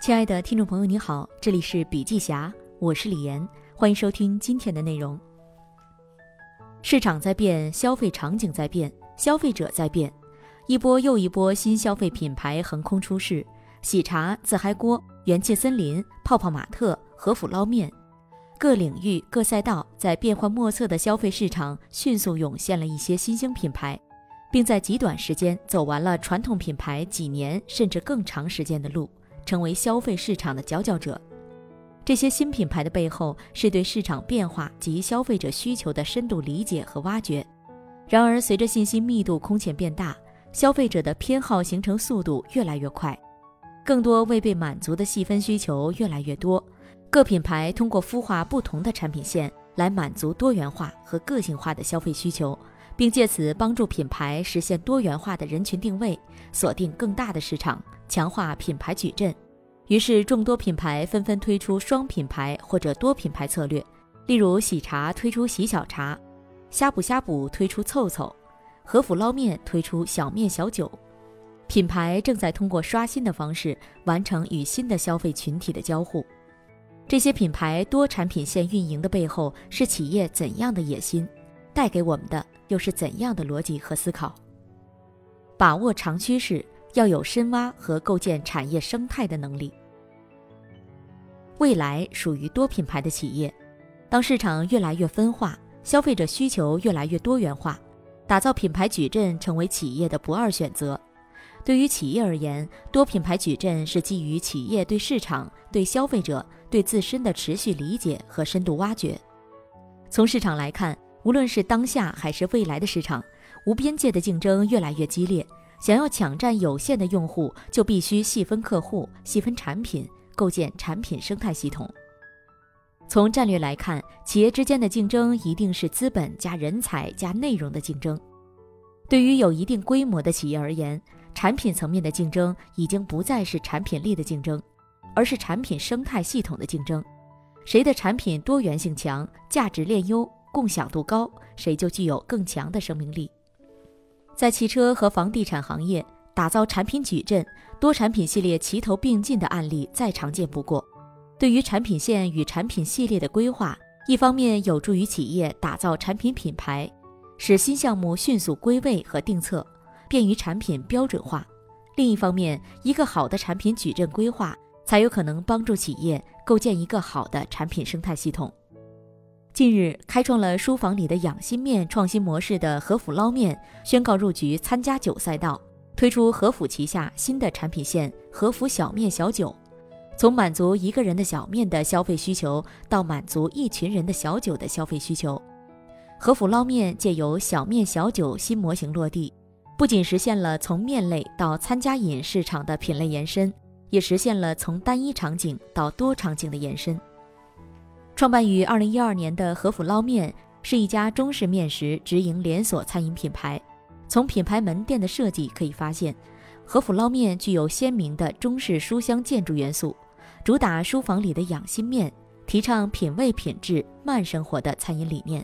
亲爱的听众朋友，你好，这里是笔记侠，我是李岩，欢迎收听今天的内容。市场在变，消费场景在变，消费者在变，一波又一波新消费品牌横空出世，喜茶、自嗨锅、元气森林、泡泡玛特、和府捞面，各领域各赛道在变幻莫测的消费市场迅速涌现了一些新兴品牌，并在极短时间走完了传统品牌几年甚至更长时间的路，成为消费市场的佼佼者。这些新品牌的背后是对市场变化及消费者需求的深度理解和挖掘。然而，随着信息密度空前变大，消费者的偏好形成速度越来越快，更多未被满足的细分需求越来越多。各品牌通过孵化不同的产品线来满足多元化和个性化的消费需求，并借此帮助品牌实现多元化的人群定位，锁定更大的市场，强化品牌矩阵。于是，众多品牌纷纷推出双品牌或者多品牌策略，例如喜茶推出喜小茶，呷哺呷哺推出凑凑，和府捞面推出小面小酒。品牌正在通过刷新的方式完成与新的消费群体的交互。这些品牌多产品线运营的背后是企业怎样的野心？带给我们的又是怎样的逻辑和思考？把握长趋势，要有深挖和构建产业生态的能力。未来属于多品牌的企业。当市场越来越分化，消费者需求越来越多元化，打造品牌矩阵成为企业的不二选择。对于企业而言，多品牌矩阵是基于企业对市场、对消费者、对自身的持续理解和深度挖掘。从市场来看，无论是当下还是未来的市场，无边界的竞争越来越激烈。想要抢占有限的用户，就必须细分客户、细分产品。构建产品生态系统。从战略来看，企业之间的竞争一定是资本加人才加内容的竞争。对于有一定规模的企业而言，产品层面的竞争已经不再是产品力的竞争，而是产品生态系统的竞争。谁的产品多元性强、价值链优、共享度高，谁就具有更强的生命力。在汽车和房地产行业。打造产品矩阵、多产品系列齐头并进的案例再常见不过。对于产品线与产品系列的规划，一方面有助于企业打造产品品牌，使新项目迅速归位和定策，便于产品标准化；另一方面，一个好的产品矩阵规划，才有可能帮助企业构建一个好的产品生态系统。近日，开创了书房里的养心面创新模式的和府捞面宣告入局参加酒赛道。推出和府旗下新的产品线和府小面小酒，从满足一个人的小面的消费需求到满足一群人的小酒的消费需求，和府捞面借由小面小酒新模型落地，不仅实现了从面类到餐加饮市场的品类延伸，也实现了从单一场景到多场景的延伸。创办于二零一二年的和府捞面是一家中式面食直营连锁餐饮品牌。从品牌门店的设计可以发现，和府捞面具有鲜明的中式书香建筑元素，主打书房里的养心面，提倡品味品质慢生活的餐饮理念。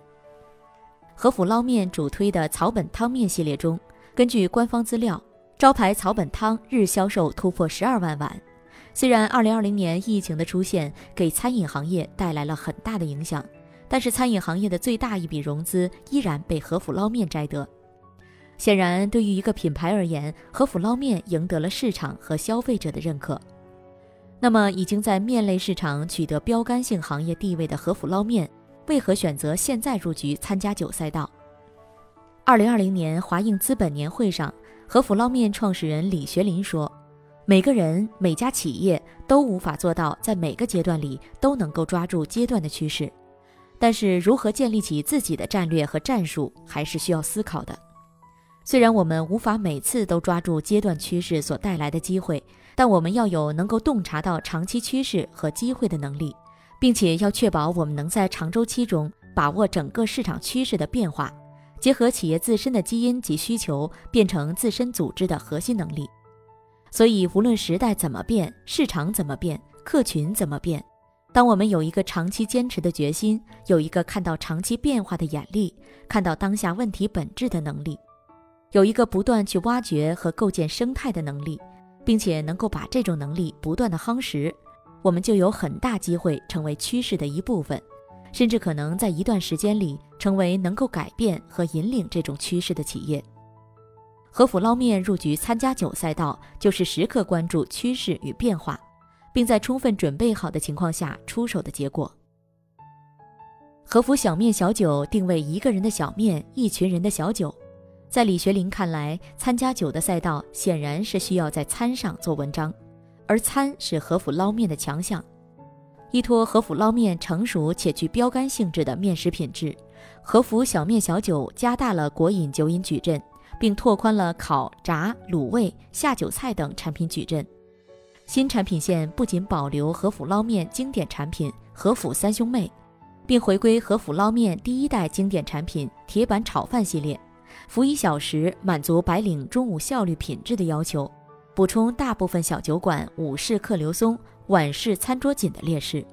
和府捞面主推的草本汤面系列中，根据官方资料，招牌草本汤日销售突破十二万碗。虽然二零二零年疫情的出现给餐饮行业带来了很大的影响，但是餐饮行业的最大一笔融资依然被和府捞面摘得。显然，对于一个品牌而言，和府捞面赢得了市场和消费者的认可。那么，已经在面类市场取得标杆性行业地位的和府捞面，为何选择现在入局参加酒赛道？二零二零年华映资本年会上，和府捞面创始人李学林说：“每个人、每家企业都无法做到在每个阶段里都能够抓住阶段的趋势，但是如何建立起自己的战略和战术，还是需要思考的。”虽然我们无法每次都抓住阶段趋势所带来的机会，但我们要有能够洞察到长期趋势和机会的能力，并且要确保我们能在长周期中把握整个市场趋势的变化，结合企业自身的基因及需求，变成自身组织的核心能力。所以，无论时代怎么变，市场怎么变，客群怎么变，当我们有一个长期坚持的决心，有一个看到长期变化的眼力，看到当下问题本质的能力。有一个不断去挖掘和构建生态的能力，并且能够把这种能力不断的夯实，我们就有很大机会成为趋势的一部分，甚至可能在一段时间里成为能够改变和引领这种趋势的企业。和府捞面入局参加酒赛道，就是时刻关注趋势与变化，并在充分准备好的情况下出手的结果。和府小面小酒定位一个人的小面，一群人的小酒。在李学林看来，参加酒的赛道显然是需要在餐上做文章，而餐是和府捞面的强项。依托和府捞面成熟且具标杆性质的面食品质，和府小面小酒加大了国饮酒饮矩阵。并拓宽了烤、炸、卤味、下酒菜等产品矩阵。新产品线不仅保留和府捞面经典产品和府三兄妹，并回归和府捞面第一代经典产品铁板炒饭系列，服一小时满足白领中午效率品质的要求，补充大部分小酒馆午市客流松、晚市餐桌紧的劣势。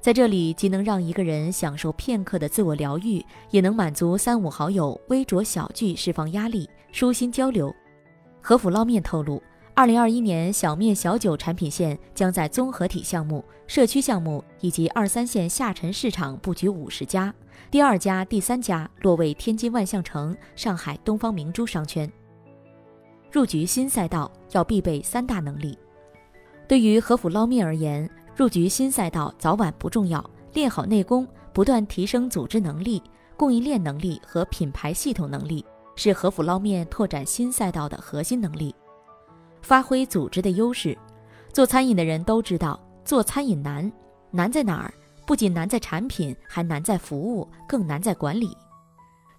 在这里，既能让一个人享受片刻的自我疗愈，也能满足三五好友微酌小聚、释放压力、舒心交流。和府捞面透露，二零二一年小面小酒产品线将在综合体项目、社区项目以及二三线下沉市场布局五十家，第二家、第三家落位天津万象城、上海东方明珠商圈。入局新赛道要必备三大能力。对于和府捞面而言，入局新赛道早晚不重要，练好内功，不断提升组织能力、供应链能力和品牌系统能力，是和府捞面拓展新赛道的核心能力。发挥组织的优势，做餐饮的人都知道，做餐饮难，难在哪儿？不仅难在产品，还难在服务，更难在管理。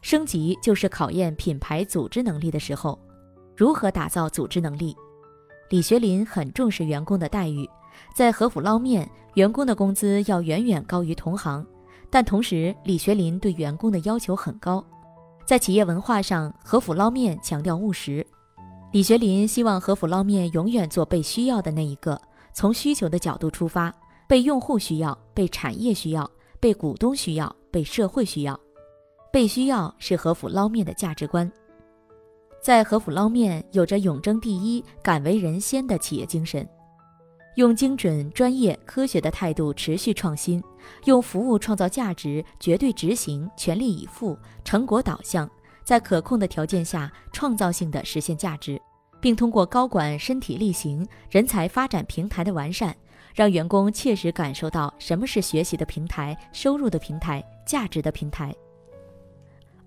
升级就是考验品牌组织能力的时候。如何打造组织能力？李学林很重视员工的待遇。在和府捞面，员工的工资要远远高于同行，但同时李学林对员工的要求很高。在企业文化上，和府捞面强调务实。李学林希望和府捞面永远做被需要的那一个，从需求的角度出发，被用户需要，被产业需要，被股东需要，被社会需要。被需要是和府捞面的价值观。在和府捞面，有着永争第一、敢为人先的企业精神。用精准、专业、科学的态度持续创新，用服务创造价值，绝对执行，全力以赴，成果导向，在可控的条件下创造性的实现价值，并通过高管身体力行、人才发展平台的完善，让员工切实感受到什么是学习的平台、收入的平台、价值的平台。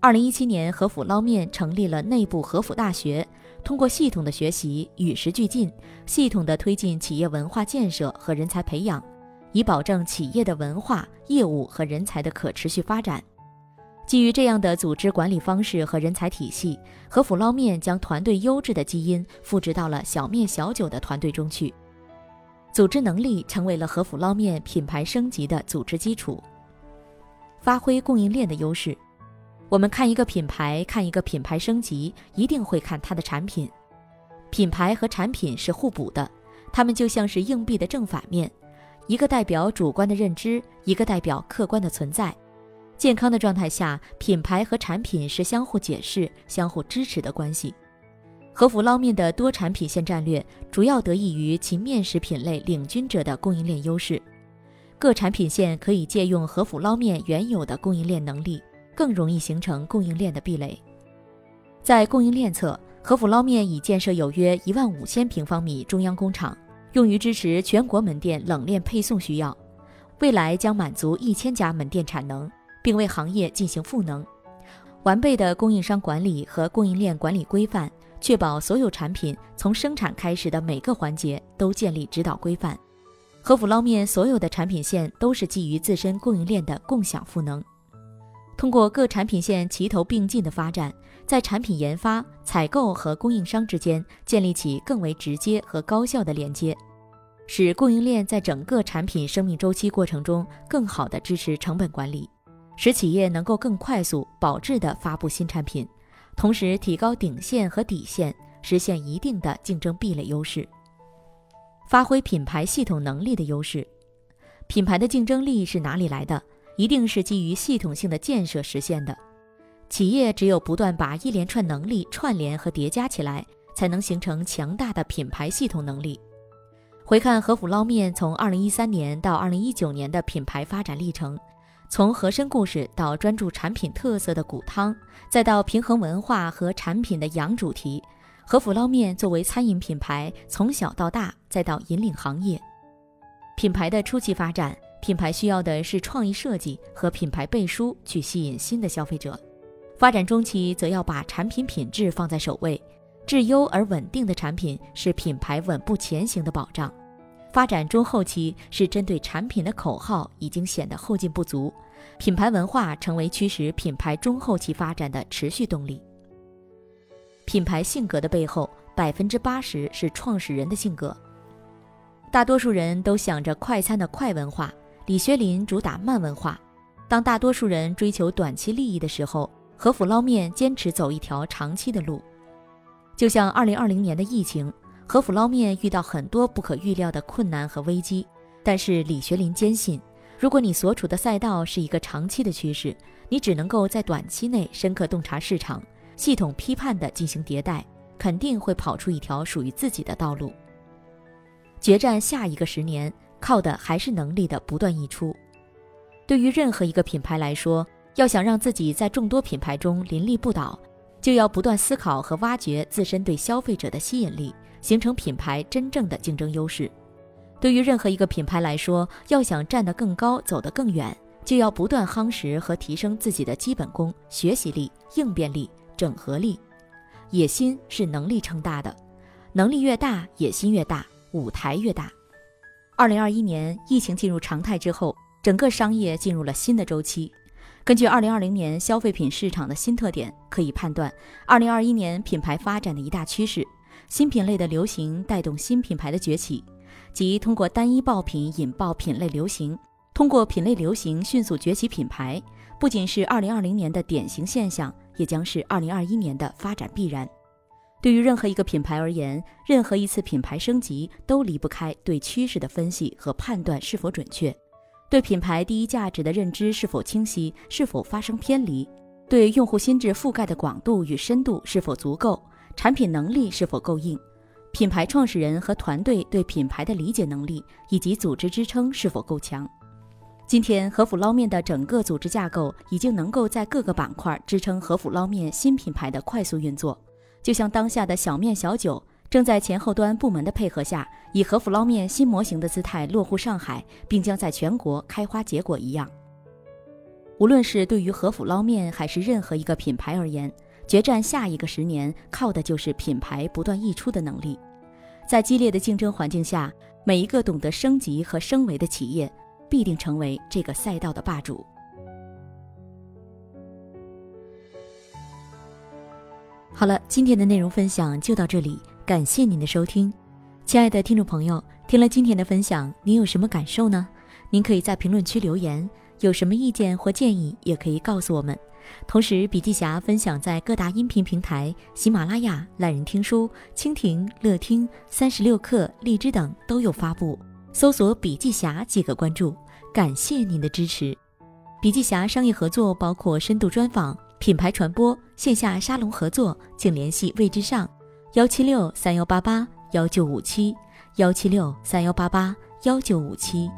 二零一七年，和府捞面成立了内部和府大学。通过系统的学习，与时俱进，系统的推进企业文化建设和人才培养，以保证企业的文化、业务和人才的可持续发展。基于这样的组织管理方式和人才体系，和府捞面将团队优质的基因复制到了小面小酒的团队中去，组织能力成为了和府捞面品牌升级的组织基础。发挥供应链的优势。我们看一个品牌，看一个品牌升级，一定会看它的产品。品牌和产品是互补的，它们就像是硬币的正反面，一个代表主观的认知，一个代表客观的存在。健康的状态下，品牌和产品是相互解释、相互支持的关系。和府捞面的多产品线战略，主要得益于其面食品类领军者的供应链优势。各产品线可以借用和府捞面原有的供应链能力。更容易形成供应链的壁垒。在供应链侧，和府捞面已建设有约一万五千平方米中央工厂，用于支持全国门店冷链配送需要。未来将满足一千家门店产能，并为行业进行赋能。完备的供应商管理和供应链管理规范，确保所有产品从生产开始的每个环节都建立指导规范。和府捞面所有的产品线都是基于自身供应链的共享赋能。通过各产品线齐头并进的发展，在产品研发、采购和供应商之间建立起更为直接和高效的连接，使供应链在整个产品生命周期过程中更好地支持成本管理，使企业能够更快速、保质地发布新产品，同时提高顶线和底线，实现一定的竞争壁垒优势，发挥品牌系统能力的优势。品牌的竞争力是哪里来的？一定是基于系统性的建设实现的。企业只有不断把一连串能力串联和叠加起来，才能形成强大的品牌系统能力。回看和府捞面从2013年到2019年的品牌发展历程，从和珅故事到专注产品特色的骨汤，再到平衡文化和产品的洋主题，和府捞面作为餐饮品牌从小到大，再到引领行业。品牌的初期发展，品牌需要的是创意设计和品牌背书去吸引新的消费者；发展中期则要把产品品质放在首位。质优而稳定的产品是品牌稳步前行的保障。发展中后期是针对产品的口号已经显得后劲不足，品牌文化成为驱使品牌中后期发展的持续动力。品牌性格的背后，百分之八十是创始人的性格。大多数人都想着快餐的快文化，李学林主打慢文化。当大多数人追求短期利益的时候，和府捞面坚持走一条长期的路。就像二零二零年的疫情，和府捞面遇到很多不可预料的困难和危机，但是李学林坚信，如果你所处的赛道是一个长期的趋势，你只能够在短期内深刻洞察市场，系统批判的进行迭代，肯定会跑出一条属于自己的道路。决战下一个十年，靠的还是能力的不断溢出。对于任何一个品牌来说，要想让自己在众多品牌中林立不倒。就要不断思考和挖掘自身对消费者的吸引力，形成品牌真正的竞争优势。对于任何一个品牌来说，要想站得更高、走得更远，就要不断夯实和提升自己的基本功、学习力、应变力、整合力。野心是能力撑大的，能力越大，野心越大，舞台越大。二零二一年疫情进入常态之后，整个商业进入了新的周期。根据二零二零年消费品市场的新特点，可以判断二零二一年品牌发展的一大趋势：新品类的流行带动新品牌的崛起，即通过单一爆品引爆品类流行，通过品类流行迅速崛起品牌。不仅是二零二零年的典型现象，也将是二零二一年的发展必然。对于任何一个品牌而言，任何一次品牌升级都离不开对趋势的分析和判断是否准确。对品牌第一价值的认知是否清晰，是否发生偏离？对用户心智覆盖的广度与深度是否足够？产品能力是否够硬？品牌创始人和团队对品牌的理解能力以及组织支撑是否够强？今天，和府捞面的整个组织架构已经能够在各个板块支撑和府捞面新品牌的快速运作，就像当下的小面小酒。正在前后端部门的配合下，以和府捞面新模型的姿态落户上海，并将在全国开花结果一样。无论是对于和府捞面，还是任何一个品牌而言，决战下一个十年，靠的就是品牌不断溢出的能力。在激烈的竞争环境下，每一个懂得升级和升维的企业，必定成为这个赛道的霸主。好了，今天的内容分享就到这里。感谢您的收听，亲爱的听众朋友，听了今天的分享，您有什么感受呢？您可以在评论区留言，有什么意见或建议也可以告诉我们。同时，笔记侠分享在各大音频平台、喜马拉雅、懒人听书、蜻蜓、乐听、三十六课、荔枝等都有发布，搜索“笔记侠”即可关注。感谢您的支持。笔记侠商业合作包括深度专访、品牌传播、线下沙龙合作，请联系魏之上。幺七六三幺八八幺九五七，幺七六三幺八八幺九五七。